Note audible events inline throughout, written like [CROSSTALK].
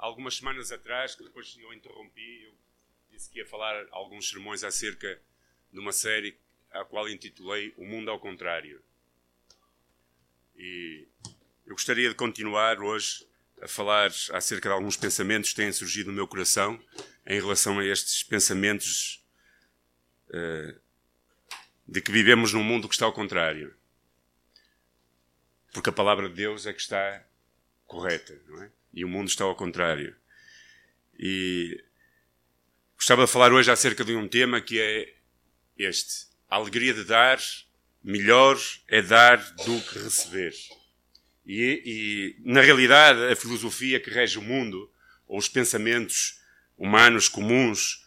algumas semanas atrás, que depois eu interrompi, eu disse que ia falar alguns sermões acerca de uma série a qual intitulei O Mundo ao Contrário. E eu gostaria de continuar hoje a falar acerca de alguns pensamentos que têm surgido no meu coração em relação a estes pensamentos uh, de que vivemos num mundo que está ao contrário. Porque a palavra de Deus é que está correta, não é? E o mundo está ao contrário. E gostava de falar hoje acerca de um tema que é este: a alegria de dar, melhor é dar do que receber. E, e, na realidade, a filosofia que rege o mundo, ou os pensamentos humanos comuns,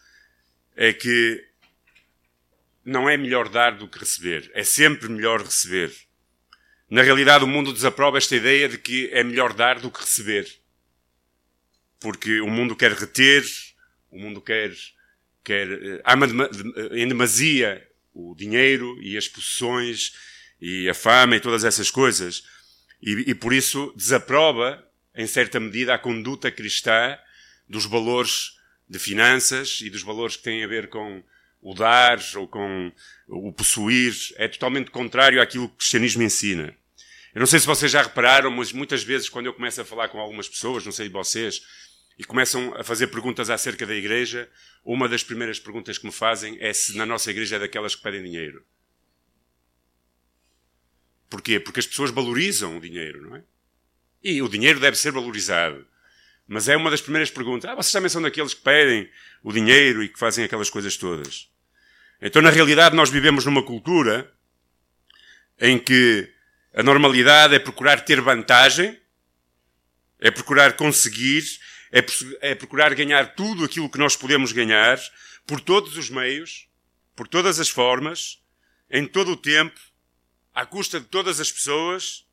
é que não é melhor dar do que receber. É sempre melhor receber. Na realidade, o mundo desaprova esta ideia de que é melhor dar do que receber. Porque o mundo quer reter, o mundo quer, quer eh, ama em demasia o dinheiro e as possessões e a fama e todas essas coisas. E, e por isso desaprova, em certa medida, a conduta cristã dos valores de finanças e dos valores que têm a ver com o dar ou com o possuir. É totalmente contrário àquilo que o cristianismo ensina. Eu não sei se vocês já repararam, mas muitas vezes quando eu começo a falar com algumas pessoas, não sei de vocês, e começam a fazer perguntas acerca da igreja, uma das primeiras perguntas que me fazem é se na nossa igreja é daquelas que pedem dinheiro. Porquê? Porque as pessoas valorizam o dinheiro, não é? E o dinheiro deve ser valorizado. Mas é uma das primeiras perguntas. Ah, vocês também são daqueles que pedem o dinheiro e que fazem aquelas coisas todas. Então, na realidade, nós vivemos numa cultura em que a normalidade é procurar ter vantagem, é procurar conseguir, é, é procurar ganhar tudo aquilo que nós podemos ganhar, por todos os meios, por todas as formas, em todo o tempo, à custa de todas as pessoas,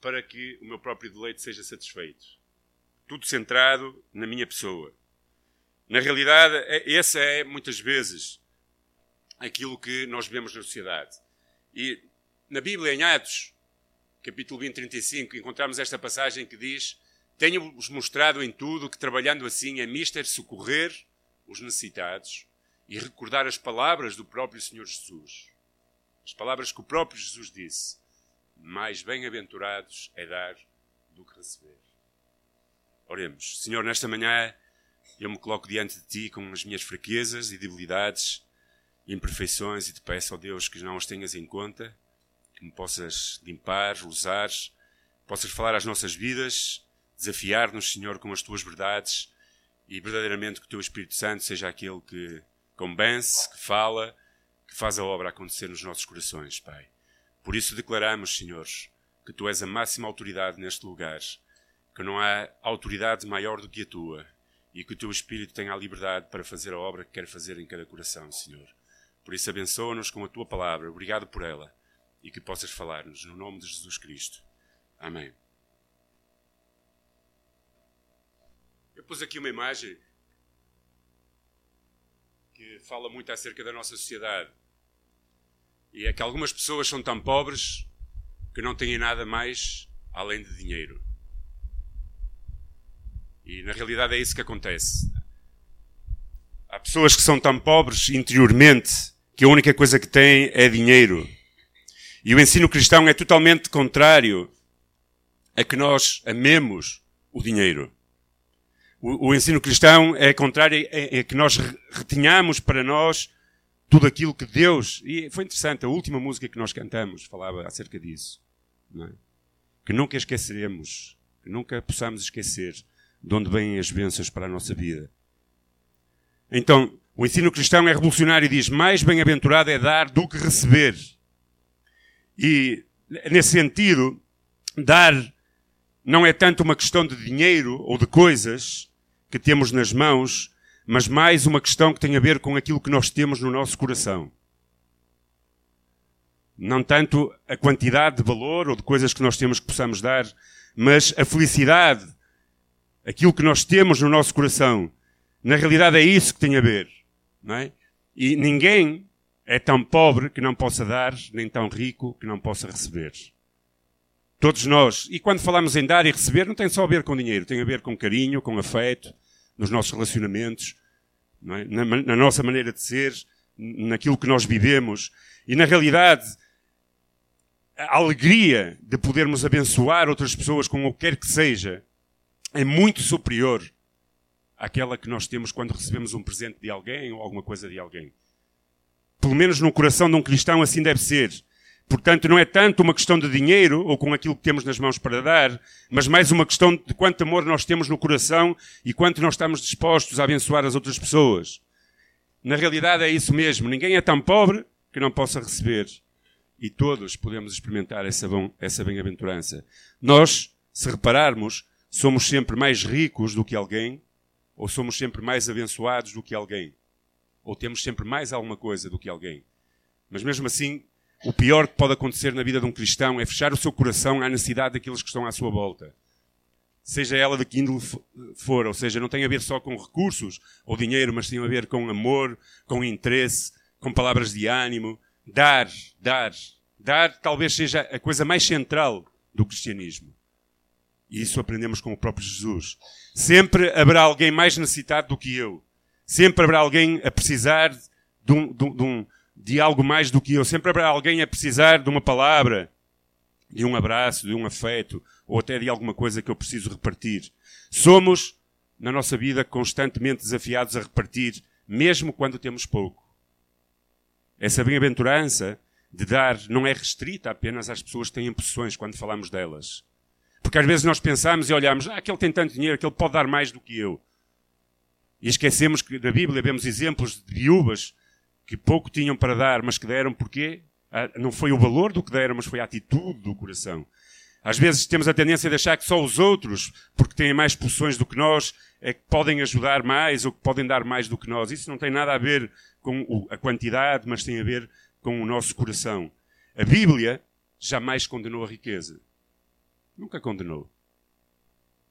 para que o meu próprio deleite seja satisfeito. Tudo centrado na minha pessoa. Na realidade, é, essa é muitas vezes aquilo que nós vemos na sociedade. E na Bíblia, em Atos, capítulo 20, 35, encontramos esta passagem que diz: Tenho-vos mostrado em tudo que trabalhando assim é mister socorrer os necessitados e recordar as palavras do próprio Senhor Jesus. As palavras que o próprio Jesus disse: Mais bem-aventurados é dar do que receber. Oremos. Senhor, nesta manhã eu me coloco diante de Ti com as minhas fraquezas e debilidades imperfeições e te peço, ó Deus, que não as tenhas em conta, que me possas limpar, usar, possas falar às nossas vidas, desafiar-nos, Senhor, com as Tuas verdades e verdadeiramente que o Teu Espírito Santo seja aquele que convence, que fala, que faz a obra acontecer nos nossos corações, Pai. Por isso declaramos, Senhores, que Tu és a máxima autoridade neste lugar, que não há autoridade maior do que a Tua e que o Teu Espírito tenha a liberdade para fazer a obra que quer fazer em cada coração, Senhor. Por isso abençoa-nos com a Tua palavra. Obrigado por ela e que possas falar-nos no nome de Jesus Cristo. Amém. Pus aqui uma imagem que fala muito acerca da nossa sociedade. E é que algumas pessoas são tão pobres que não têm nada mais além de dinheiro. E na realidade é isso que acontece. Há pessoas que são tão pobres interiormente que a única coisa que têm é dinheiro. E o ensino cristão é totalmente contrário a que nós amemos o dinheiro. O, ensino cristão é contrário a, a que nós retenhamos para nós tudo aquilo que Deus. E foi interessante, a última música que nós cantamos falava acerca disso. É? Que nunca esqueceremos, que nunca possamos esquecer de onde vêm as bênçãos para a nossa vida. Então, o ensino cristão é revolucionário e diz: mais bem-aventurado é dar do que receber. E, nesse sentido, dar não é tanto uma questão de dinheiro ou de coisas que temos nas mãos, mas mais uma questão que tem a ver com aquilo que nós temos no nosso coração. Não tanto a quantidade de valor ou de coisas que nós temos que possamos dar, mas a felicidade, aquilo que nós temos no nosso coração. Na realidade é isso que tem a ver. Não é? E ninguém é tão pobre que não possa dar, nem tão rico que não possa receber. Todos nós. E quando falamos em dar e receber, não tem só a ver com dinheiro, tem a ver com carinho, com afeto, nos nossos relacionamentos, é? na, na nossa maneira de ser, naquilo que nós vivemos. E na realidade, a alegria de podermos abençoar outras pessoas com o que quer que seja é muito superior àquela que nós temos quando recebemos um presente de alguém ou alguma coisa de alguém. Pelo menos no coração de um cristão assim deve ser. Portanto, não é tanto uma questão de dinheiro ou com aquilo que temos nas mãos para dar, mas mais uma questão de quanto amor nós temos no coração e quanto nós estamos dispostos a abençoar as outras pessoas. Na realidade é isso mesmo. Ninguém é tão pobre que não possa receber. E todos podemos experimentar essa, essa bem-aventurança. Nós, se repararmos, somos sempre mais ricos do que alguém, ou somos sempre mais abençoados do que alguém, ou temos sempre mais alguma coisa do que alguém. Mas mesmo assim, o pior que pode acontecer na vida de um cristão é fechar o seu coração à necessidade daqueles que estão à sua volta. Seja ela de que índole for, ou seja, não tem a ver só com recursos ou dinheiro, mas tem a ver com amor, com interesse, com palavras de ânimo. Dar, dar, dar talvez seja a coisa mais central do cristianismo. E isso aprendemos com o próprio Jesus. Sempre haverá alguém mais necessitado do que eu. Sempre haverá alguém a precisar de um, de um, de algo mais do que eu. Sempre alguém a precisar de uma palavra, de um abraço, de um afeto, ou até de alguma coisa que eu preciso repartir. Somos, na nossa vida, constantemente desafiados a repartir, mesmo quando temos pouco. Essa bem-aventurança de dar não é restrita apenas às pessoas que têm possessões quando falamos delas. Porque às vezes nós pensamos e olhamos, ah, aquele tem tanto dinheiro, aquele pode dar mais do que eu. E esquecemos que na Bíblia vemos exemplos de viúvas que pouco tinham para dar, mas que deram porque ah, não foi o valor do que deram, mas foi a atitude do coração. Às vezes temos a tendência de achar que só os outros, porque têm mais posições do que nós, é que podem ajudar mais ou que podem dar mais do que nós. Isso não tem nada a ver com a quantidade, mas tem a ver com o nosso coração. A Bíblia jamais condenou a riqueza. Nunca condenou.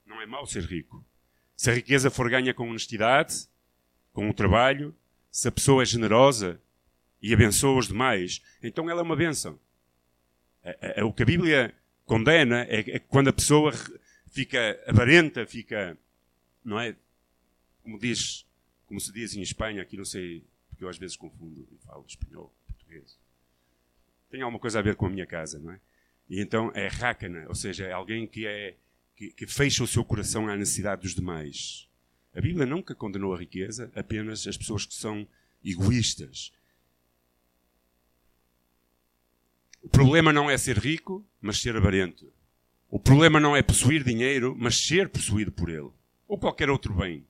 Não é mau ser rico. Se a riqueza for ganha com honestidade, com o trabalho, se a pessoa é generosa e abençoa os demais, então ela é uma bênção. É, é, é o que a Bíblia condena é, é quando a pessoa fica avarenta, fica, não é? Como diz, como se diz em Espanha, aqui não sei, porque eu às vezes confundo e falo espanhol, português. Tem alguma coisa a ver com a minha casa, não é? E então é rácana, ou seja, é alguém que é que, que fecha o seu coração à necessidade dos demais. A Bíblia nunca condenou a riqueza, apenas as pessoas que são egoístas. O problema não é ser rico, mas ser avarento. O problema não é possuir dinheiro, mas ser possuído por ele. Ou qualquer outro bem.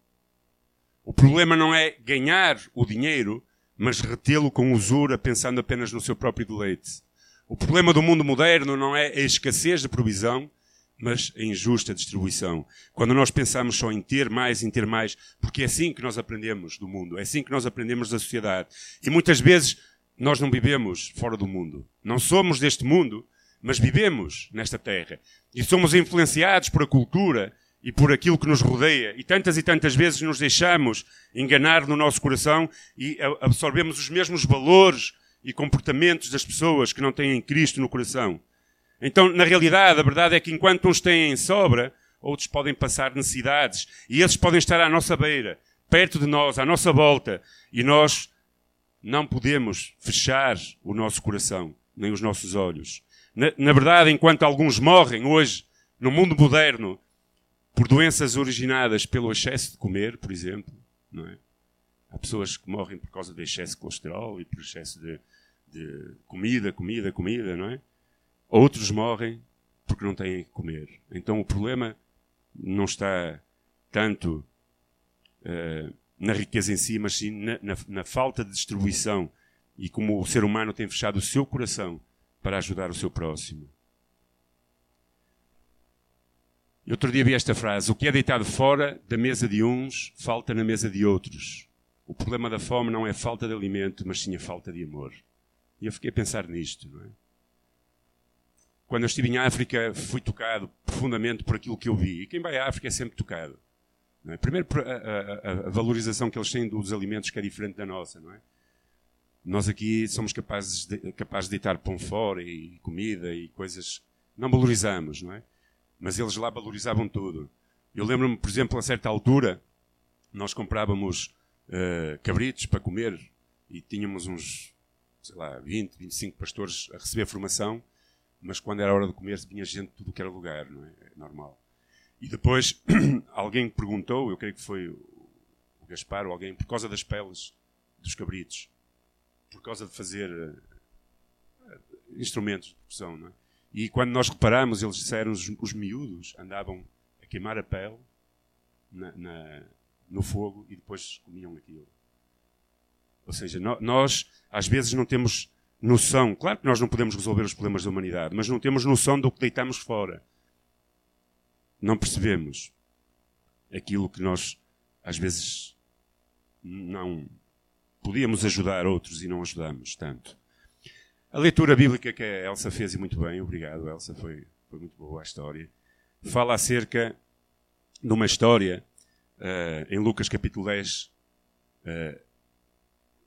O problema não é ganhar o dinheiro, mas retê-lo com usura, pensando apenas no seu próprio deleite. O problema do mundo moderno não é a escassez de provisão, mas a injusta distribuição. Quando nós pensamos só em ter mais, em ter mais, porque é assim que nós aprendemos do mundo, é assim que nós aprendemos da sociedade. E muitas vezes nós não vivemos fora do mundo. Não somos deste mundo, mas vivemos nesta terra. E somos influenciados por a cultura e por aquilo que nos rodeia. E tantas e tantas vezes nos deixamos enganar no nosso coração e absorvemos os mesmos valores e comportamentos das pessoas que não têm Cristo no coração. Então, na realidade, a verdade é que enquanto uns têm sobra, outros podem passar necessidades. E esses podem estar à nossa beira, perto de nós, à nossa volta. E nós não podemos fechar o nosso coração, nem os nossos olhos. Na, na verdade, enquanto alguns morrem hoje, no mundo moderno, por doenças originadas pelo excesso de comer, por exemplo, não é? Há pessoas que morrem por causa de excesso de colesterol e por excesso de, de comida, comida, comida, não é? Outros morrem porque não têm que comer. Então o problema não está tanto uh, na riqueza em si, mas sim na, na, na, falta de distribuição e como o ser humano tem fechado o seu coração para ajudar o seu próximo. Outro dia vi esta frase: O que é deitado fora da mesa de uns, falta na mesa de outros. O problema da fome não é falta de alimento, mas sim a falta de amor. E eu fiquei a pensar nisto, não é? Quando eu estive em África, fui tocado profundamente por aquilo que eu vi. E quem vai à África é sempre tocado. É? Primeiro, a, a, a, valorização que eles têm dos alimentos que é diferente da nossa, não é? Nós aqui somos capazes de, capazes de deitar pão fora e comida e coisas não valorizamos, não é? Mas eles lá valorizavam tudo. Eu lembro-me, por exemplo, a certa altura, nós comprávamos uh, cabritos para comer e tínhamos uns, sei lá, 20, 25 pastores a receber formação, mas quando era hora de comer vinha gente de tudo que era lugar, não é? É normal. E depois [CLEARS THROAT] alguém perguntou, eu creio que foi o Gaspar ou alguém, por causa das peles dos cabritos, por causa de fazer uh, instrumentos de produção, não é? E quando nós reparamos, eles disseram, os, os miúdos andavam a queimar a pele na, na, no fogo e depois comiam aquilo. Ou seja, no, nós às vezes não temos noção, claro que nós não podemos resolver os problemas da humanidade, mas não temos noção do que deitamos fora. Não percebemos aquilo que nós às vezes não podíamos ajudar outros e não ajudamos tanto. A leitura bíblica que a Elsa fez e muito bem, obrigado Elsa, foi, foi muito boa a história. Fala acerca de uma história uh, em Lucas capítulo 10 uh, eh,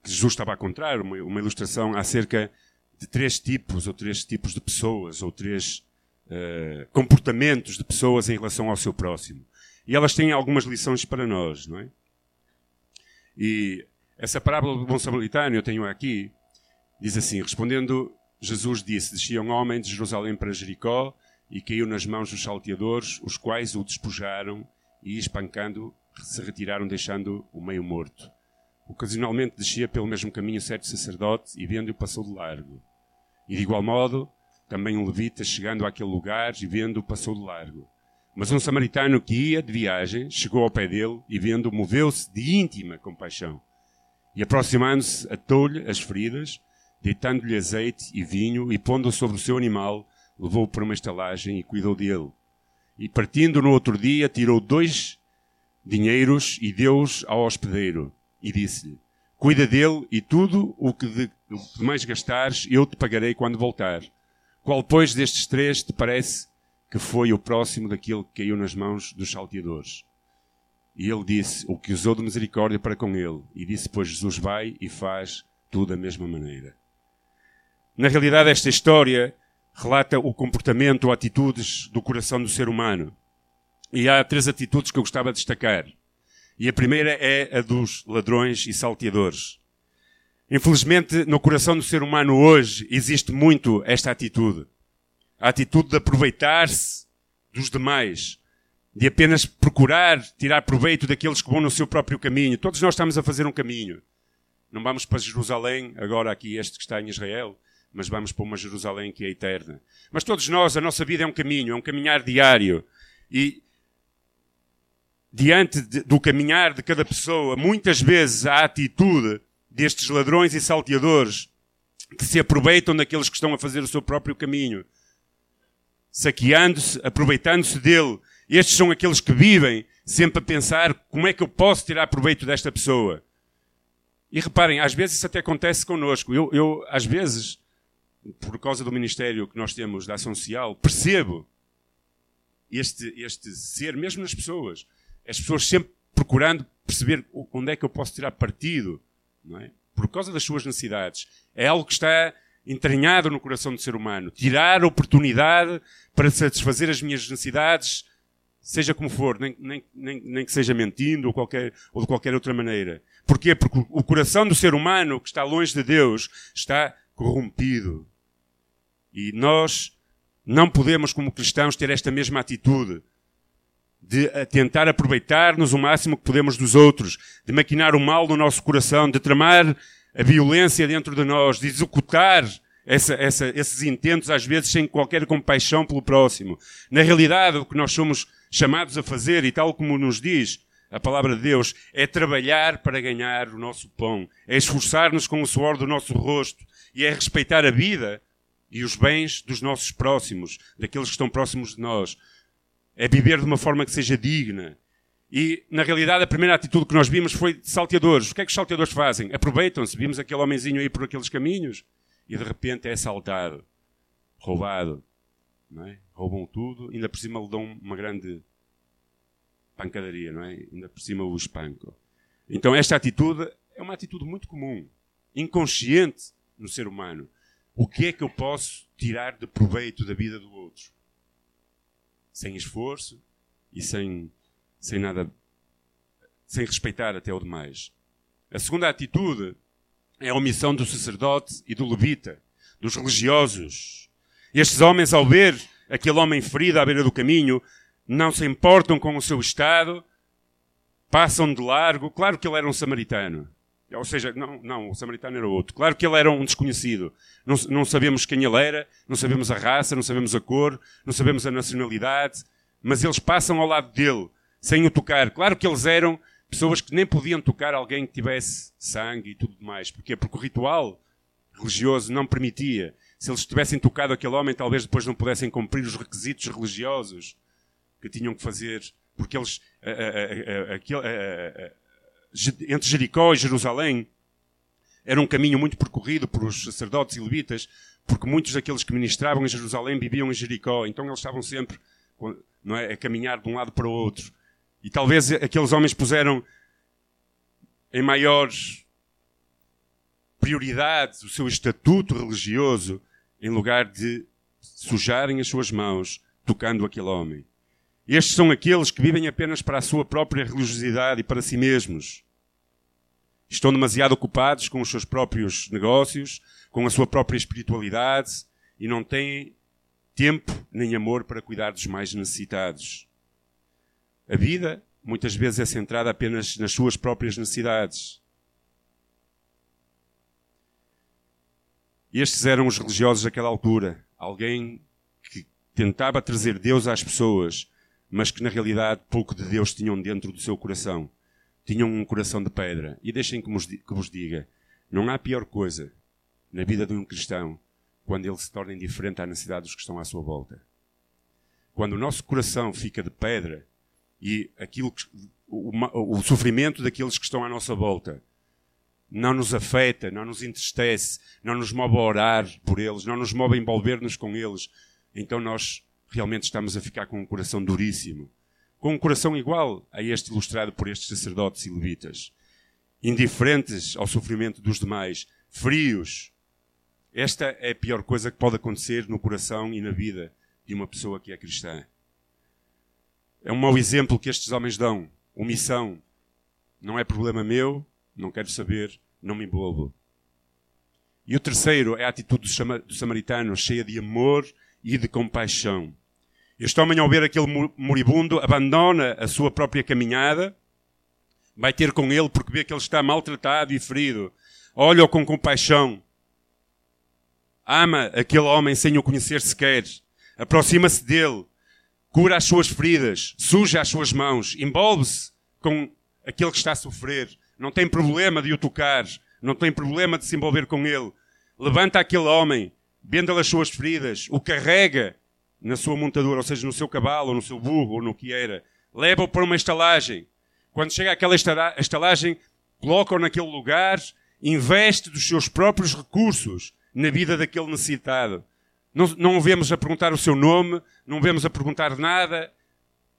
que Jesus estava a contar, uma, uma, ilustração acerca de três tipos ou três tipos de pessoas ou três uh, comportamentos de pessoas em relação ao seu próximo. E elas têm algumas lições para nós, não é? E essa parábola do bom samaritano eu tenho aqui, Diz assim: Respondendo, Jesus disse: Descia um homem de Jerusalém para Jericó e caiu nas mãos dos salteadores, os quais o despojaram e, espancando, se retiraram, deixando o meio morto. Ocasionalmente descia pelo mesmo caminho certo sacerdote e, vendo-o, passou de largo. E, de igual modo, também um levita, chegando àquele lugar e vendo-o, passou de largo. Mas um samaritano que ia de viagem chegou ao pé dele e, vendo-o, moveu-se de íntima compaixão. E, aproximando-se, atou-lhe as feridas deitando-lhe azeite e vinho e pondo-o sobre o seu animal, levou-o para uma estalagem e cuidou dele. E partindo no outro dia, tirou dois dinheiros e deu-os ao hospedeiro e disse-lhe: Cuida dele e tudo o que de, mais gastares eu te pagarei quando voltar. Qual, pois, destes três te parece que foi o próximo daquele que caiu nas mãos dos salteadores? E ele disse: O que usou de misericórdia para com ele. E disse: Pois Jesus vai e faz tudo da mesma maneira. Na realidade, esta história relata o comportamento ou atitudes do coração do ser humano. E há três atitudes que eu gostava de destacar. E a primeira é a dos ladrões e salteadores. Infelizmente, no coração do ser humano hoje existe muito esta atitude. A atitude de aproveitar-se dos demais, de apenas procurar tirar proveito daqueles que vão no seu próprio caminho. Todos nós estamos a fazer um caminho. Não vamos para Jerusalém, agora aqui este que está em Israel, mas vamos para uma Jerusalém que é eterna. Mas todos nós, a nossa vida é um caminho, é um caminhar diário. E diante de, do caminhar de cada pessoa, muitas vezes a atitude destes ladrões e salteadores que se aproveitam daqueles que estão a fazer o seu próprio caminho, saqueando-se, aproveitando-se dele. Estes são aqueles que vivem sempre a pensar como é que eu posso tirar proveito desta pessoa. E reparem, às vezes isso até acontece connosco. Eu, eu às vezes, por causa do ministério que nós temos da ação social, percebo este, este ser, mesmo nas pessoas. As pessoas sempre procurando perceber onde é que eu posso tirar partido, não é? Por causa das suas necessidades. É algo que está entranhado no coração do ser humano. Tirar oportunidade para satisfazer as minhas necessidades, seja como for, nem, nem, nem, nem que seja mentindo ou, qualquer, ou de qualquer outra maneira. Porquê? Porque o coração do ser humano que está longe de Deus está corrompido. E nós não podemos, como cristãos, ter esta mesma atitude de tentar aproveitar-nos o máximo que podemos dos outros, de maquinar o mal no nosso coração, de tramar a violência dentro de nós, de executar essa, essa, esses intentos, às vezes sem qualquer compaixão pelo próximo. Na realidade, o que nós somos chamados a fazer, e tal como nos diz a palavra de Deus, é trabalhar para ganhar o nosso pão, é esforçar-nos com o suor do nosso rosto, e é respeitar a vida e os bens dos nossos próximos, daqueles que estão próximos de nós. É viver de uma forma que seja digna. E, na realidade, a primeira atitude que nós vimos foi de salteadores. O que é que os salteadores fazem? Aproveitam-se. Vimos aquele homenzinho aí por aqueles caminhos e, de repente, é assaltado, roubado. É? Roubam tudo, ainda por cima lhe dão uma grande pancadaria, não é? Ainda por cima o espanco. Então, esta atitude é uma atitude muito comum, inconsciente no ser humano. O que é que eu posso tirar de proveito da vida do outro? Sem esforço e sem, sem nada, sem respeitar até o demais. A segunda atitude é a omissão do sacerdote e do levita, dos religiosos. Estes homens, ao ver aquele homem ferido à beira do caminho, não se importam com o seu estado, passam de largo. Claro que ele era um samaritano. Ou seja, não, não, o samaritano era outro. Claro que ele era um desconhecido. Não, não sabemos quem ele era, não sabemos a raça, não sabemos a cor, não sabemos a nacionalidade, mas eles passam ao lado dele, sem o tocar. Claro que eles eram pessoas que nem podiam tocar alguém que tivesse sangue e tudo mais. Porquê? Porque o ritual religioso não permitia. Se eles tivessem tocado aquele homem, talvez depois não pudessem cumprir os requisitos religiosos que tinham que fazer, porque eles, entre Jericó e Jerusalém, era um caminho muito percorrido por os sacerdotes e levitas, porque muitos daqueles que ministravam em Jerusalém viviam em Jericó, então eles estavam sempre não é, a caminhar de um lado para o outro. E talvez aqueles homens puseram em maior prioridade o seu estatuto religioso em lugar de sujarem as suas mãos tocando aquele homem. Estes são aqueles que vivem apenas para a sua própria religiosidade e para si mesmos. Estão demasiado ocupados com os seus próprios negócios, com a sua própria espiritualidade e não têm tempo nem amor para cuidar dos mais necessitados. A vida muitas vezes é centrada apenas nas suas próprias necessidades. Estes eram os religiosos daquela altura. Alguém que tentava trazer Deus às pessoas, mas que na realidade pouco de Deus tinham dentro do seu coração. Tinham um coração de pedra. E deixem que vos diga: não há pior coisa na vida de um cristão quando ele se torna indiferente à necessidade dos que estão à sua volta. Quando o nosso coração fica de pedra e aquilo que, o, o sofrimento daqueles que estão à nossa volta não nos afeta, não nos entristece, não nos move a orar por eles, não nos move a envolver-nos com eles, então nós realmente estamos a ficar com um coração duríssimo. Com um coração igual a este ilustrado por estes sacerdotes e levitas. Indiferentes ao sofrimento dos demais, frios. Esta é a pior coisa que pode acontecer no coração e na vida de uma pessoa que é cristã. É um mau exemplo que estes homens dão. Omissão. Não é problema meu, não quero saber, não me envolvo. E o terceiro é a atitude do samaritano, cheia de amor e de compaixão. Este homem, ao ver aquele moribundo, abandona a sua própria caminhada, vai ter com ele porque vê que ele está maltratado e ferido. Olha-o com compaixão. Ama aquele homem sem o conhecer sequer. Aproxima-se dele. Cura as suas feridas. Suja as suas mãos. Envolve-se com aquele que está a sofrer. Não tem problema de o tocar. Não tem problema de se envolver com ele. Levanta aquele homem venda-lhe as suas feridas, o carrega na sua montadura, ou seja, no seu cavalo, ou no seu burro, ou no que era, leva-o para uma estalagem. Quando chega àquela estalagem, coloca-o naquele lugar, investe dos seus próprios recursos na vida daquele necessitado. Não, não o vemos a perguntar o seu nome, não vemos a perguntar nada,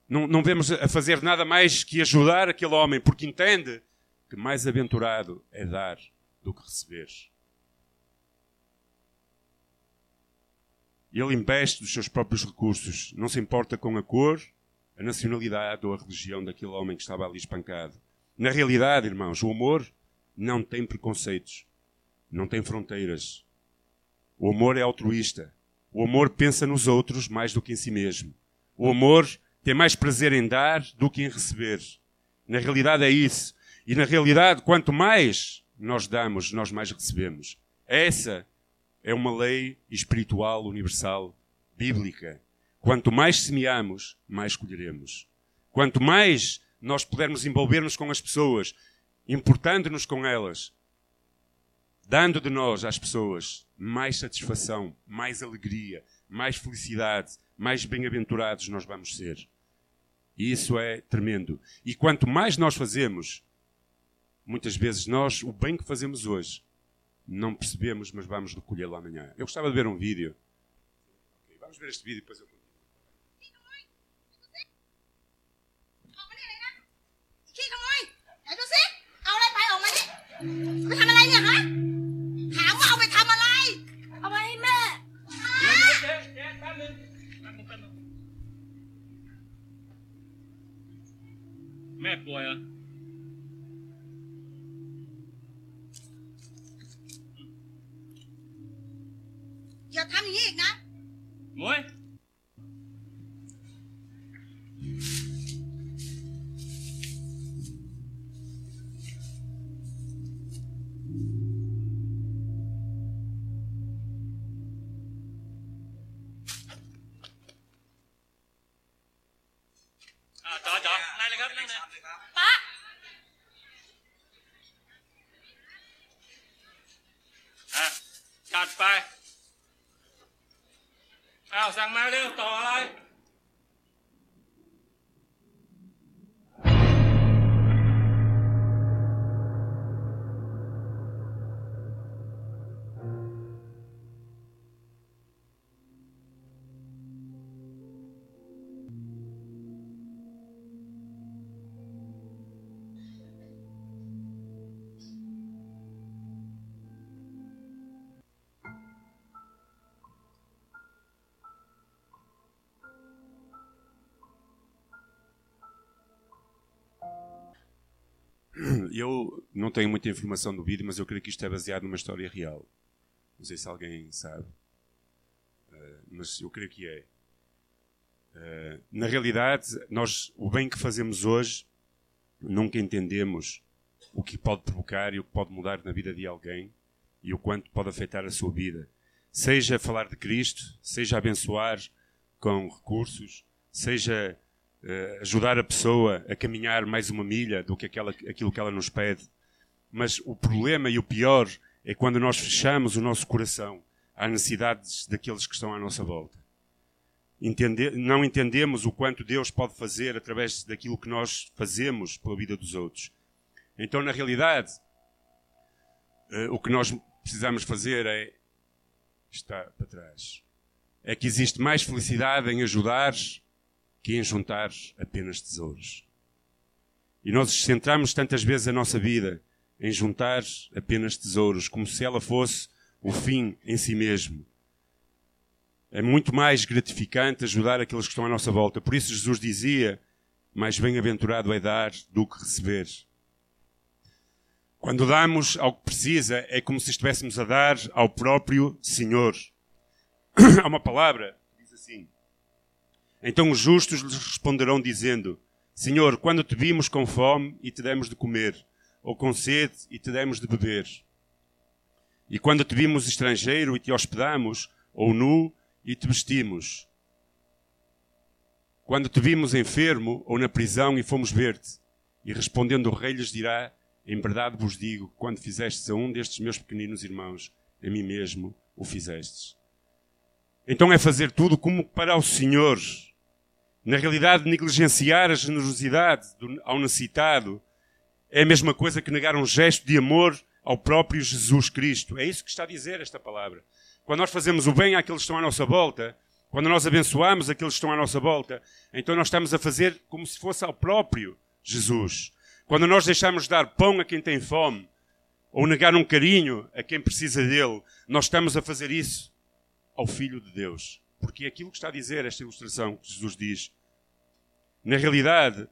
não, não vemos a fazer nada mais que ajudar aquele homem, porque entende que mais aventurado é dar do que receber. Ele investe dos seus próprios recursos, não se importa com a cor, a nacionalidade ou a religião daquele homem que estava ali espancado. Na realidade, irmãos, o amor não tem preconceitos, não tem fronteiras. O amor é altruísta. O amor pensa nos outros mais do que em si mesmo. O amor tem mais prazer em dar do que em receber. Na realidade é isso. E na realidade, quanto mais nós damos, nós mais recebemos. Essa é uma lei espiritual universal bíblica. Quanto mais semeamos, mais colheremos. Quanto mais nós pudermos envolver-nos com as pessoas, importando-nos com elas, dando de nós às pessoas mais satisfação, mais alegria, mais felicidade, mais bem-aventurados nós vamos ser. E isso é tremendo. E quanto mais nós fazemos, muitas vezes nós, o bem que fazemos hoje, não percebemos, mas vamos recolhê-lo amanhã. Eu gostava de ver um vídeo. Okay, vamos ver este vídeo e depois eu continuo. Mẹ của à? จะทำอย่างนี้อีกนะหมวย อ้าว สั่งมาเร็วต่ออะไร Eu não tenho muita informação do vídeo, mas eu creio que isto é baseado numa história real. Não sei se alguém sabe, Eh, mas eu creio que é. Eh, na realidade, nós o bem que fazemos hoje nunca entendemos o que pode provocar e o que pode mudar na vida de alguém e o quanto pode afetar a sua vida. Seja falar de Cristo, seja abençoar com recursos, seja eh, ajudar a pessoa a caminhar mais uma milha do que aquela, aquilo que ela nos pede. Mas o problema e o pior é quando nós fechamos o nosso coração às necessidades daqueles que estão à nossa volta. Entende- não entendemos o quanto Deus pode fazer através daquilo que nós fazemos pela vida dos outros. Então, na realidade, eh, o que nós precisamos fazer é. Está para trás. É que existe mais felicidade em ajudar que em juntar apenas tesouros. E nós centramos tantas vezes a nossa vida em juntar apenas tesouros, como se ela fosse o fim em si mesmo. É muito mais gratificante ajudar aqueles que estão à nossa volta. Por isso Jesus dizia: Mais bem-aventurado é dar do que receber. Quando damos ao que precisa, é como se estivéssemos a dar ao próprio Senhor. [CLEARS THROAT] Há uma palavra que diz assim: Então os justos lhes responderão, dizendo: Senhor, quando te vimos com fome e te demos de comer, ou com sede e te demos de beber? E quando te vimos estrangeiro e te hospedamos, ou nu e te vestimos? Quando te vimos enfermo ou na prisão e fomos ver-te? E respondendo o rei lhes dirá: Em verdade vos digo, quando fizestes a um destes meus pequeninos irmãos, a mim mesmo o fizestes. Então é fazer tudo como para o Senhor. Na realidade, negligenciar a generosidade ao necessitado é a mesma coisa que negar um gesto de amor ao próprio Jesus Cristo. É isso que está a dizer esta palavra. Quando nós fazemos o bem àqueles que estão à nossa volta, quando nós abençoamos aqueles que estão à nossa volta, então nós estamos a fazer como se fosse ao próprio Jesus. Quando nós deixamos de dar pão a quem tem fome, ou negar um carinho a quem precisa dele, nós estamos a fazer isso ao Filho de Deus. Porque é aquilo que está a dizer esta ilustração que Jesus diz. Na realidade,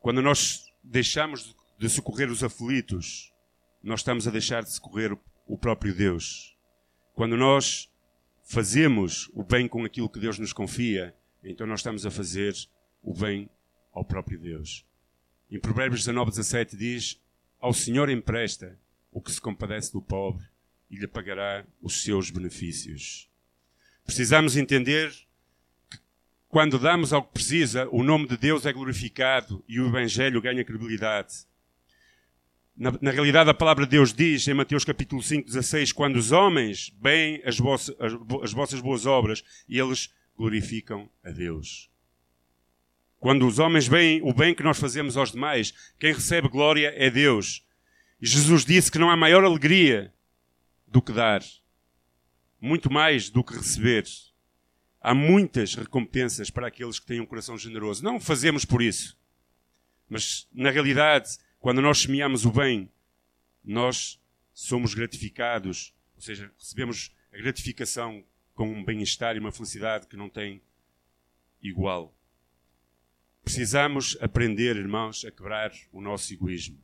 quando nós deixamos de socorrer os aflitos, nós estamos a deixar de socorrer o próprio Deus. Quando nós fazemos o bem com aquilo que Deus nos confia, então nós estamos a fazer o bem ao próprio Deus. Em Provérbios 19, 17 diz: Ao Senhor empresta o que se compadece do pobre e lhe pagará os seus benefícios. Precisamos entender quando damos ao que precisa, o nome de Deus é glorificado e o Evangelho ganha credibilidade. Na, na realidade, a palavra de Deus diz em Mateus capítulo 5, 16: Quando os homens veem as, vossas- as as vossas boas obras, eles glorificam a Deus. Quando os homens veem o bem que nós fazemos aos demais, quem recebe glória é Deus. Jesus disse que não há maior alegria do que dar, muito mais do que receber. Há muitas recompensas para aqueles que têm um coração generoso. Não o fazemos por isso. Mas, na realidade, quando nós semeamos o bem, nós somos gratificados, ou seja, recebemos a gratificação com um bem-estar e uma felicidade que não tem igual. Precisamos aprender, irmãos, a quebrar o nosso egoísmo.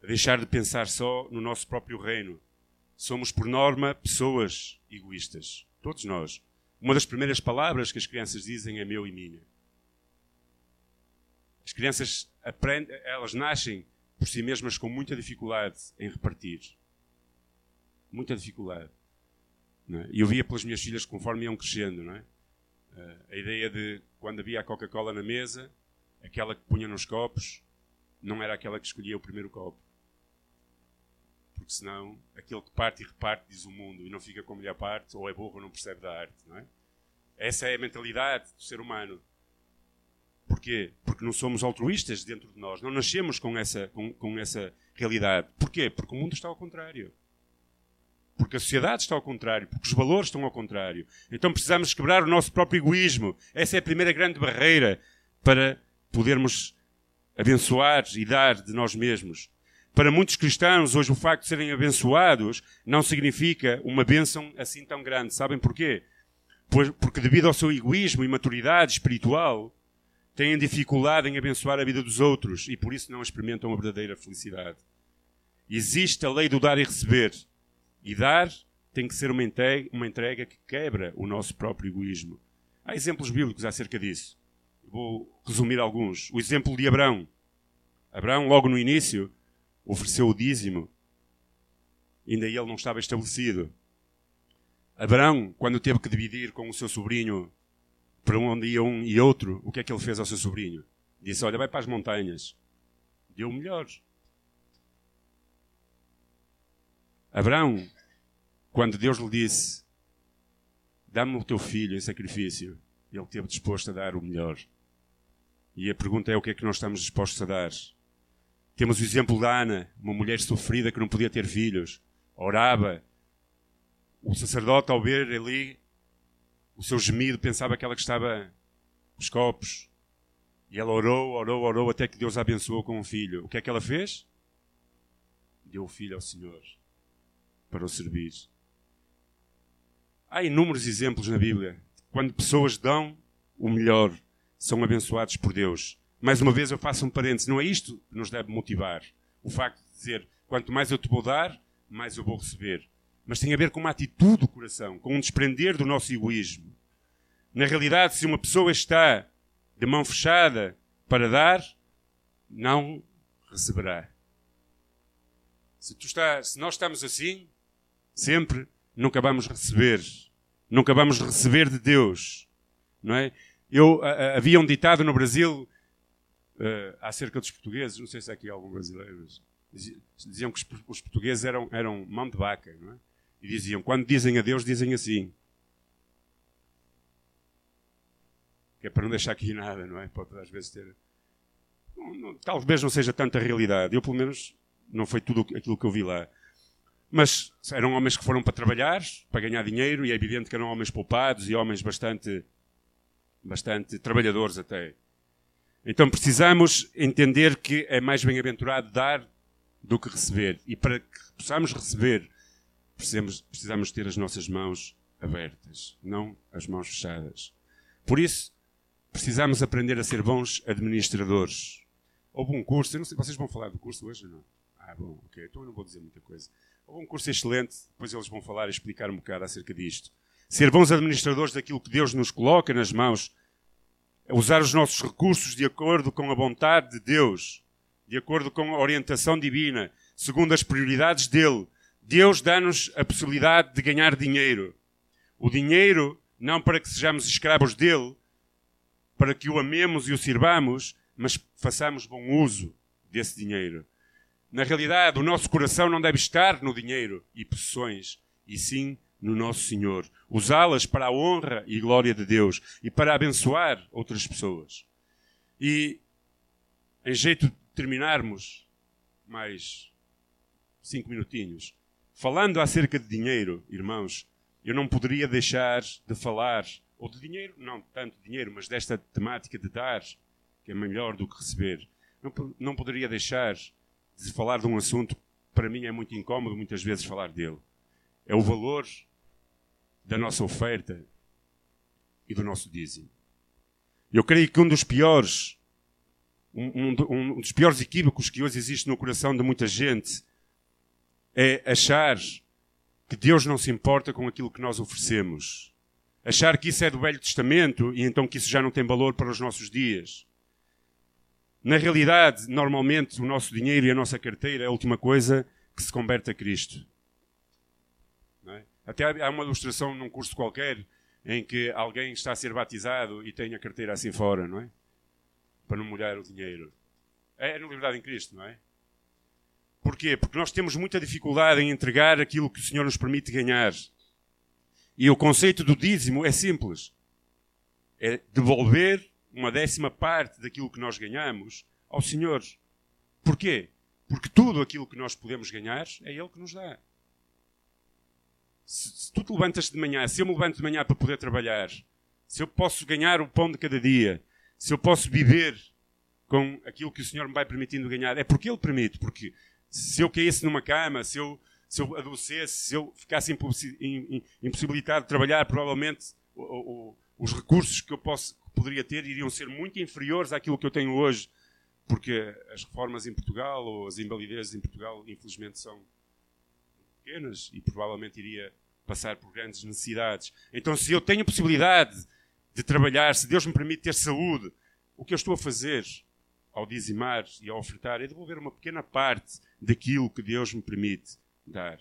A deixar de pensar só no nosso próprio reino. Somos, por norma, pessoas egoístas. Todos nós. Uma das primeiras palavras que as crianças dizem é meu e minha. As crianças aprendem, elas nascem por si mesmas com muita dificuldade em repartir. Muita dificuldade. É? E eu via pelas minhas filhas conforme iam crescendo, não é? Uh, a ideia de quando havia a Coca-Cola na mesa, aquela que punha nos copos, não era aquela que escolhia o primeiro copo. Porque senão, aquele que parte e reparte diz o mundo e não fica com a melhor parte, ou é burro ou não percebe da arte, não é? Essa é a mentalidade do ser humano. Porquê? Porque não somos altruístas dentro de nós. Não nascemos com essa, com, com essa realidade. Porquê? Porque o mundo está ao contrário. Porque a sociedade está ao contrário, porque os valores estão ao contrário. Então precisamos quebrar o nosso próprio egoísmo. Essa é a primeira grande barreira para podermos abençoar e dar de nós mesmos. Para muitos cristãos, hoje o facto de serem abençoados não significa uma bênção assim tão grande. Sabem porquê? Pois, porque devido ao seu egoísmo e maturidade espiritual, têm dificuldade em abençoar a vida dos outros e por isso não experimentam a verdadeira felicidade. Existe a lei do dar e receber. E dar tem que ser uma entrega, uma entrega que quebra o nosso próprio egoísmo. Há exemplos bíblicos acerca disso. Vou resumir alguns. O exemplo de Abraão. Abraão, logo no início, ofereceu o dízimo. Ainda ele não estava estabelecido. Abraão, quando teve que dividir com o seu sobrinho para onde ia um e outro, o que é que ele fez ao seu sobrinho? Disse: Olha, vai para as montanhas. Deu o melhor. Abraão quando Deus lhe disse: Dá-me o teu filho em sacrifício, ele esteve disposto a dar o melhor. E a pergunta é: o que é que nós estamos dispostos a dar? Temos o exemplo da Ana, uma mulher sofrida que não podia ter filhos, orava. O sacerdote, ao ver ali o seu gemido, pensava que ela estava os copos. E ela orou, orou, orou, até que Deus a abençoou com um filho. O que é que ela fez? Deu o filho ao Senhor para o servir. Há inúmeros exemplos na Bíblia. Quando pessoas dão o melhor, são abençoados por Deus. Mais uma vez eu faço um parênteses. Não é isto que nos deve motivar. O facto de dizer, quanto mais eu te vou dar, mais eu vou receber. Mas tem a ver com uma atitude do coração, com um desprender do nosso egoísmo. Na realidade, se uma pessoa está de mão fechada para dar, não receberá. Se, tu estás, se nós estamos assim, sempre nunca vamos receber. Nunca vamos receber de Deus. Não é? Eu, a, a, havia um ditado no Brasil uh, acerca dos portugueses, não sei se há aqui algum brasileiro, diziam que os, portugueses eram, eram mão de vaca, não é? E diziam, quando dizem a Deus, dizem assim. Que é para não deixar aqui nada, não é? Pode às vezes ter. Não, não, talvez não seja tanta realidade. Eu, pelo menos, não foi tudo aquilo que eu vi lá. Mas eram homens que foram para trabalhar, para ganhar dinheiro, e é evidente que eram homens poupados e homens bastante, bastante trabalhadores até. Então precisamos entender que é mais bem-aventurado dar do que receber. E para que possamos receber, precisamos, precisamos ter as nossas mãos abertas, não as mãos fechadas. Por isso, precisamos aprender a ser bons administradores. Houve um curso, eu não sei, vocês vão falar do curso hoje ou não? Ah, bom, ok, então eu não vou dizer muita coisa. Houve um curso excelente, depois eles vão falar e explicar um bocado acerca disto. Ser bons administradores daquilo que Deus nos coloca nas mãos, usar os nossos recursos de acordo com a vontade de Deus, de acordo com a orientação divina, segundo as prioridades dele. Deus dá-nos a possibilidade de ganhar dinheiro. O dinheiro, não para que sejamos escravos dele, para que o amemos e o sirvamos, mas façamos bom uso desse dinheiro. Na realidade, o nosso coração não deve estar no dinheiro e possessões, e sim no nosso Senhor. Usá-las para a honra e glória de Deus e para abençoar outras pessoas. E, em jeito de terminarmos, mais cinco minutinhos, falando acerca de dinheiro, irmãos, eu não poderia deixar de falar, ou de dinheiro, não tanto dinheiro, mas desta temática de dar, que é melhor do que receber. Não, não poderia deixar de falar de um assunto que para mim é muito incómodo muitas vezes falar dele. É o valor da nossa oferta e do nosso dízimo. Eu creio que um dos piores, um, um, um dos piores equívocos que hoje existe no coração de muita gente é achar que Deus não se importa com aquilo que nós oferecemos. Achar que isso é do Velho Testamento e então que isso já não tem valor para os nossos dias. Na realidade, normalmente, o nosso dinheiro e a nossa carteira é a última coisa que se converte a Cristo. Até há uma ilustração num curso qualquer em que alguém está a ser batizado e tem a carteira assim fora, não é? Para não molhar o dinheiro. É, é na liberdade em Cristo, não é? Porquê? Porque nós temos muita dificuldade em entregar aquilo que o Senhor nos permite ganhar. E o conceito do dízimo é simples. É devolver uma décima parte daquilo que nós ganhamos ao Senhor. Porquê? Porque tudo aquilo que nós podemos ganhar é Ele que nos dá. Se, se tu te levantas de manhã, se eu me levanto de manhã para poder trabalhar, se eu posso ganhar o pão de cada dia, se eu posso viver com aquilo que o Senhor me vai permitindo ganhar, é porque Ele permite. Porque se eu caísse numa cama, se eu, se eu adoecesse, se eu ficasse impossibilitado de trabalhar, provavelmente o, o, os recursos que eu posso, que poderia ter iriam ser muito inferiores àquilo que eu tenho hoje, porque as reformas em Portugal ou as invalidezes em Portugal, infelizmente, são pequenas e provavelmente iria passar por grandes necessidades. Então, se eu tenho a possibilidade de trabalhar, se Deus me permite ter saúde, o que eu estou a fazer ao dizimar e ao ofertar é devolver uma pequena parte daquilo que Deus me permite dar.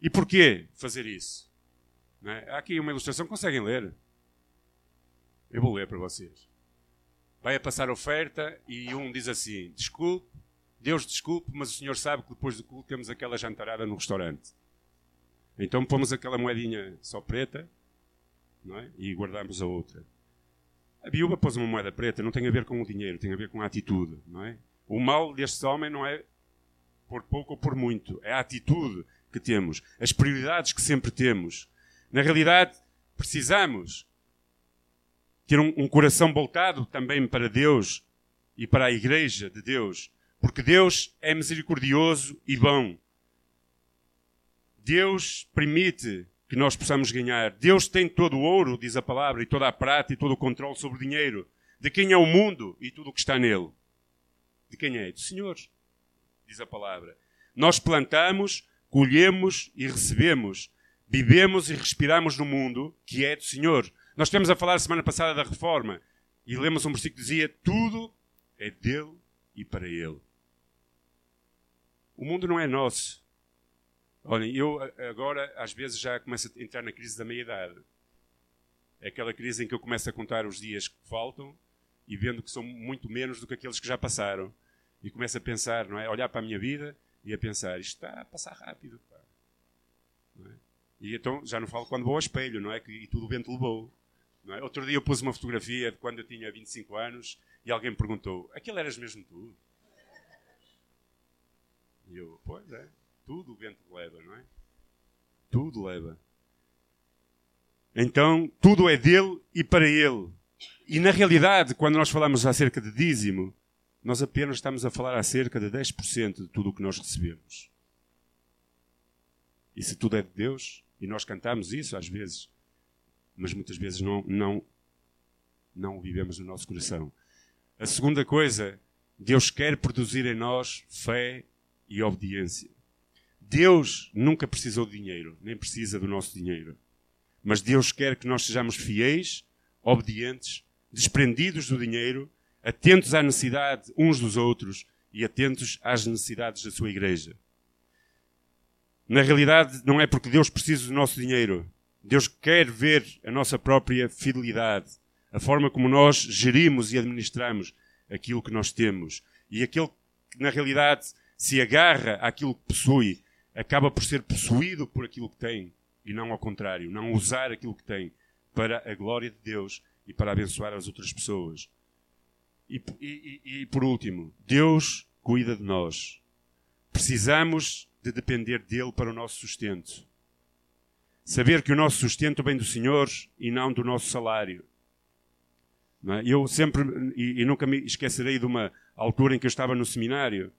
E porquê fazer isso? É? Há aqui uma ilustração, conseguem ler? Eu vou ler para vocês. Vai a passar oferta e um diz assim: Desculpe, Deus desculpe, mas o senhor sabe que depois do culto temos aquela jantarada no restaurante. Então pomos aquela moedinha só preta é? e guardamos a outra. A viúva pôs uma moeda preta, não tem a ver com o dinheiro, tem a ver com a atitude. Não é? O mal deste homem não é por pouco ou por muito, é a atitude que temos, as prioridades que sempre temos. Na realidade, precisamos ter um, um coração voltado também para Deus e para a Igreja de Deus, porque Deus é misericordioso e bom. Deus permite que nós possamos ganhar. Deus tem todo o ouro, diz a palavra, e toda a prata e todo o controle sobre o dinheiro. De quem é o mundo e tudo o que está nele? De quem é? Do Senhor, diz a palavra. Nós plantamos, colhemos e recebemos. Vivemos e respiramos no mundo que é do Senhor. Nós temos a falar semana passada da reforma e lemos um versículo que dizia: Tudo é dele e para ele. O mundo não é nosso. Olhem, eu agora às vezes já começo a entrar na crise da meia-idade. É aquela crise em que eu começo a contar os dias que faltam e vendo que são muito menos do que aqueles que já passaram. E começo a pensar, não é? Olhar para a minha vida e a pensar: isto está a passar rápido. É? E então já não falo quando vou ao espelho, não é? Que, e tudo o vento levou. É? Outro dia eu pus uma fotografia de quando eu tinha 25 anos e alguém me perguntou: aquilo eras mesmo tu? E eu, pois é, tudo o vento leva, não é? Tudo leva. Então, tudo é dele e para ele. E na realidade, quando nós falamos acerca de dízimo, nós apenas estamos a falar acerca de 10% de tudo o que nós recebemos. E se tudo é de Deus, e nós cantamos isso às vezes, mas muitas vezes não, não, não o vivemos no nosso coração. A segunda coisa, Deus quer produzir em nós fé e obediência. Deus nunca precisou de dinheiro, nem precisa do nosso dinheiro. Mas Deus quer que nós sejamos fiéis, obedientes, desprendidos do dinheiro, atentos à necessidade uns dos outros e atentos às necessidades da sua igreja. Na realidade, não é porque Deus precisa do nosso dinheiro, Deus quer ver a nossa própria fidelidade, a forma como nós gerimos e administramos aquilo que nós temos. E aquele que, na realidade, se agarra àquilo que possui, acaba por ser possuído por aquilo que tem e não ao contrário, não usar aquilo que tem para a glória de Deus e para abençoar as outras pessoas. E, e, e por último, Deus cuida de nós. Precisamos de depender dele para o nosso sustento. Saber que o nosso sustento vem do Senhor e não do nosso salário. É? Eu sempre, e, e, nunca me esquecerei de uma altura em que eu estava no seminário,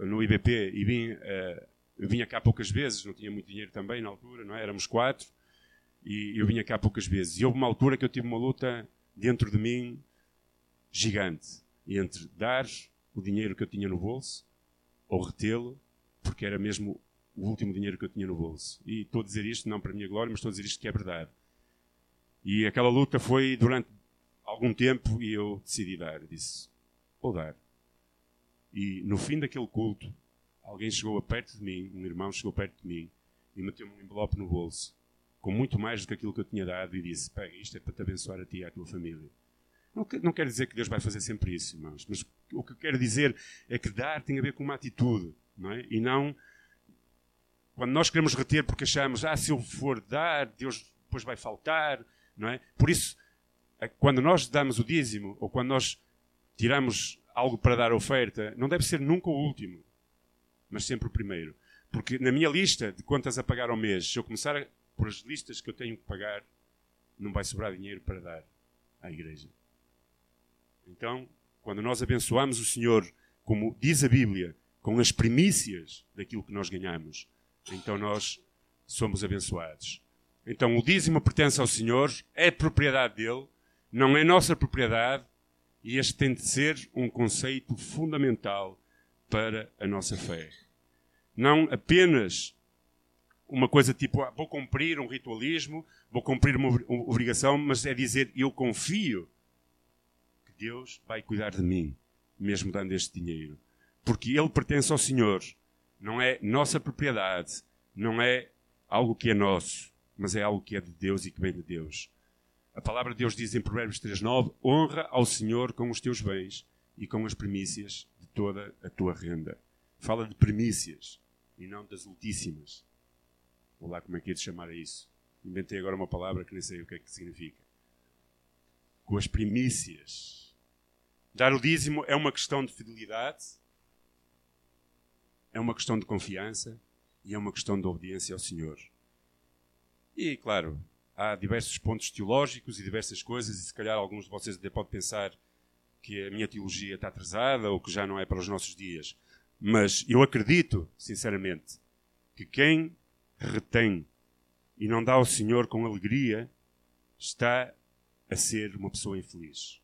no IBP, e vim, uh, eu vinha cá poucas vezes, não tinha muito dinheiro também na altura, não é? éramos quatro, e eu vinha cá poucas vezes. E houve uma altura que eu tive uma luta dentro de mim gigante entre dar o dinheiro que eu tinha no bolso ou retê-lo, porque era mesmo o último dinheiro que eu tinha no bolso. E estou a dizer isto não para a minha glória, mas estou a dizer isto que é verdade. E aquela luta foi durante algum tempo e eu decidi dar. Disse, vou dar. E no fim daquele culto, alguém chegou perto de mim, um irmão chegou perto de mim e meteu-me um envelope no bolso, com muito mais do que aquilo que eu tinha dado, e disse: Pega, isto é para te abençoar a ti e à tua família. Não, não quero dizer que Deus vai fazer sempre isso, irmãos, mas o que eu quero dizer é que dar tem a ver com uma atitude, não é? E não quando nós queremos reter porque achamos, ah, se eu for dar, Deus depois vai faltar, não é? Por isso, quando nós damos o dízimo ou quando nós tiramos algo para dar oferta, não deve ser nunca o último, mas sempre o primeiro. Porque na minha lista de contas a pagar ao mês, se eu começar por as listas que eu tenho que pagar, não vai sobrar dinheiro para dar à igreja. Então, quando nós abençoamos o Senhor, como diz a Bíblia, com as primícias daquilo que nós ganhamos, então nós somos abençoados. Então o dízimo pertence ao Senhor, é propriedade dele, não é nossa propriedade, e este tem de ser um conceito fundamental para a nossa fé. Não apenas uma coisa tipo, ah, vou cumprir um ritualismo, vou cumprir uma obrigação, mas é dizer, eu confio que Deus vai cuidar de mim, mesmo dando este dinheiro. Porque ele pertence ao Senhor, não é nossa propriedade, não é algo que é nosso, mas é algo que é de Deus e que vem de Deus. A palavra de Deus diz em Provérbios 3.9 Honra ao Senhor com os teus bens e com as primícias de toda a tua renda. Fala de primícias e não das ultíssimas. Vou lá como é que é de chamar a isso. Inventei agora uma palavra que nem sei o que é que significa. Com as primícias. Dar o dízimo é uma questão de fidelidade, é uma questão de confiança e é uma questão de obediência ao Senhor. E, claro, há diversos pontos teológicos e diversas coisas, e se calhar alguns de vocês até podem pensar que a minha teologia está atrasada ou que já não é para os nossos dias. Mas eu acredito, sinceramente, que quem retém e não dá ao Senhor com alegria está a ser uma pessoa infeliz.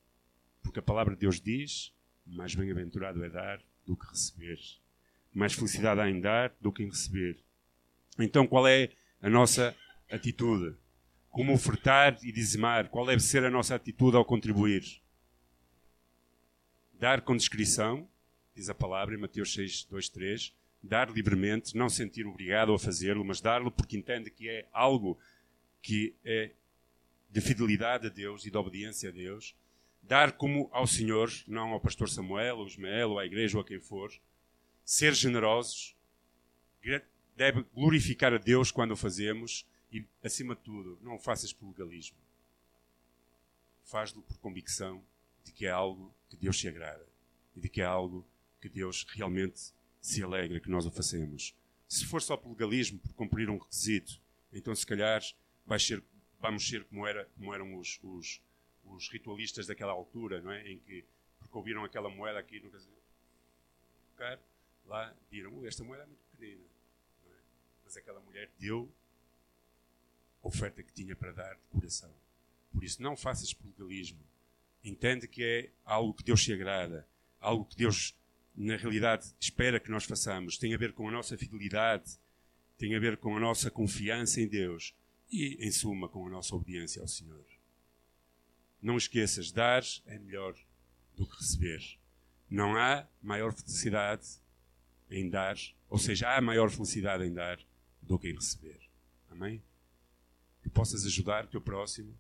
Porque a palavra de Deus diz: mais bem-aventurado é dar do que receber. Mais felicidade há em dar do que em receber. Então, qual é a nossa atitude? Como ofertar e dizimar, qual deve ser a nossa atitude ao contribuir. Dar com discrição, diz a palavra em Mateus 6, 2, 3. Dar livremente, não sentir obrigado a fazê-lo, mas dar-lo porque entende que é algo que é de fidelidade a Deus e de obediência a Deus. Dar como ao Senhor, não ao pastor Samuel, ou Ismael, ou à igreja, ou a quem for. Ser generosos. Deve glorificar a Deus quando o fazemos e, acima de tudo, não o faças por legalismo. Faz-lo por convicção de que é algo que Deus se agrada e de que é algo que Deus realmente se alegra que nós o façamos. Se for só por legalismo, por cumprir um requisito, então se calhar ser, vamos ser como, era, como eram os, os, os, ritualistas daquela altura, não é? em que, porque ouviram aquela moeda aqui no lá viram, esta moeda é muito pequenina. É? Mas aquela mulher deu oferta que tinha para dar de coração. Por isso, não faças por legalismo. Entende que é algo que Deus se agrada, algo que Deus, na realidade, espera que nós façamos. Tem a ver com a nossa fidelidade, tem a ver com a nossa confiança em Deus e, em suma, com a nossa obediência ao Senhor. Não esqueças, dar é melhor do que receber. Não há maior felicidade em dar, ou seja, há maior felicidade em dar do que em receber. Amém? Que possas ajudar o teu próximo,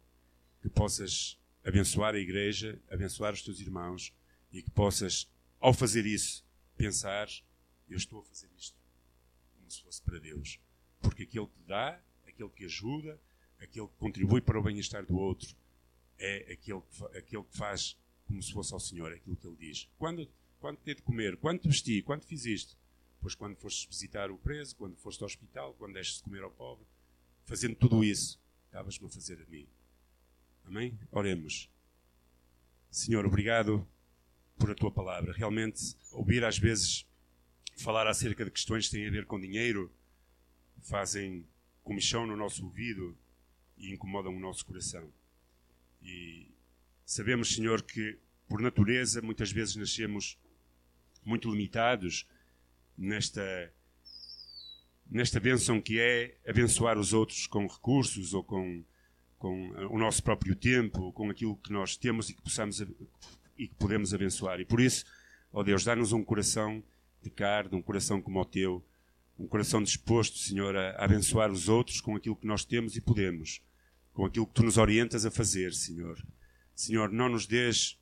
que possas abençoar a igreja, abençoar os teus irmãos e que possas, ao fazer isso, pensar: eu estou a fazer isto como se fosse para Deus. Porque aquele que dá, aquele que ajuda, aquele que contribui para o bem-estar do outro, é aquele que, aquele que faz como se fosse ao Senhor, aquilo que Ele diz. Quando, quando te de comer, quando te vesti, quando fiz isto? Pois quando foste visitar o preso, quando foste ao hospital, quando deste de comer ao pobre fazendo tudo isso, estavas-me a fazer a mim. Amém? Oremos. Senhor, obrigado por a tua palavra. Realmente, ouvir às vezes falar acerca de questões que têm a ver com dinheiro fazem comichão no nosso ouvido e incomodam o nosso coração. E Sabemos, Senhor, que por natureza muitas vezes nascemos muito limitados nesta nesta bênção que é abençoar os outros com recursos ou com, com o nosso próprio tempo, com aquilo que nós temos e que possamos e que podemos abençoar. E por isso, ó Deus, dá-nos um coração de carne, um coração como o teu, um coração disposto, Senhor, a abençoar os outros com aquilo que nós temos e podemos, com aquilo que tu nos orientas a fazer, Senhor. Senhor, não nos dês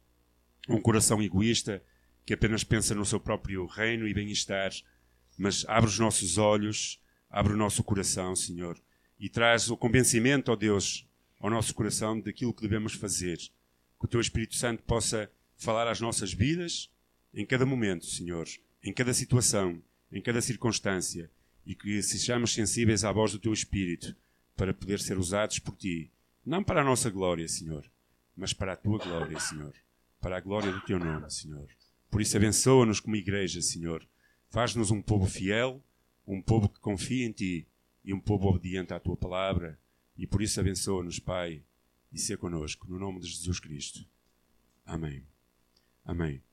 um coração egoísta que apenas pensa no seu próprio reino e bem-estar, mas abre os nossos olhos, abre o nosso coração, Senhor, e traz o convencimento, ó Deus, ao nosso coração daquilo que devemos fazer. Que o Teu Espírito Santo possa falar às nossas vidas em cada momento, Senhor, em cada situação, em cada circunstância, e que sejamos sensíveis à voz do Teu Espírito para poder ser usados por Ti, não para a nossa glória, Senhor, mas para a Tua glória, Senhor, para a glória do Teu nome, Senhor. Por isso, abençoa-nos como igreja, Senhor. Faz-nos um povo fiel, um povo que confia em Ti e um povo obediente à Tua palavra. E por isso, abençoa-nos, Pai, e ser conosco, no nome de Jesus Cristo. Amém. Amém.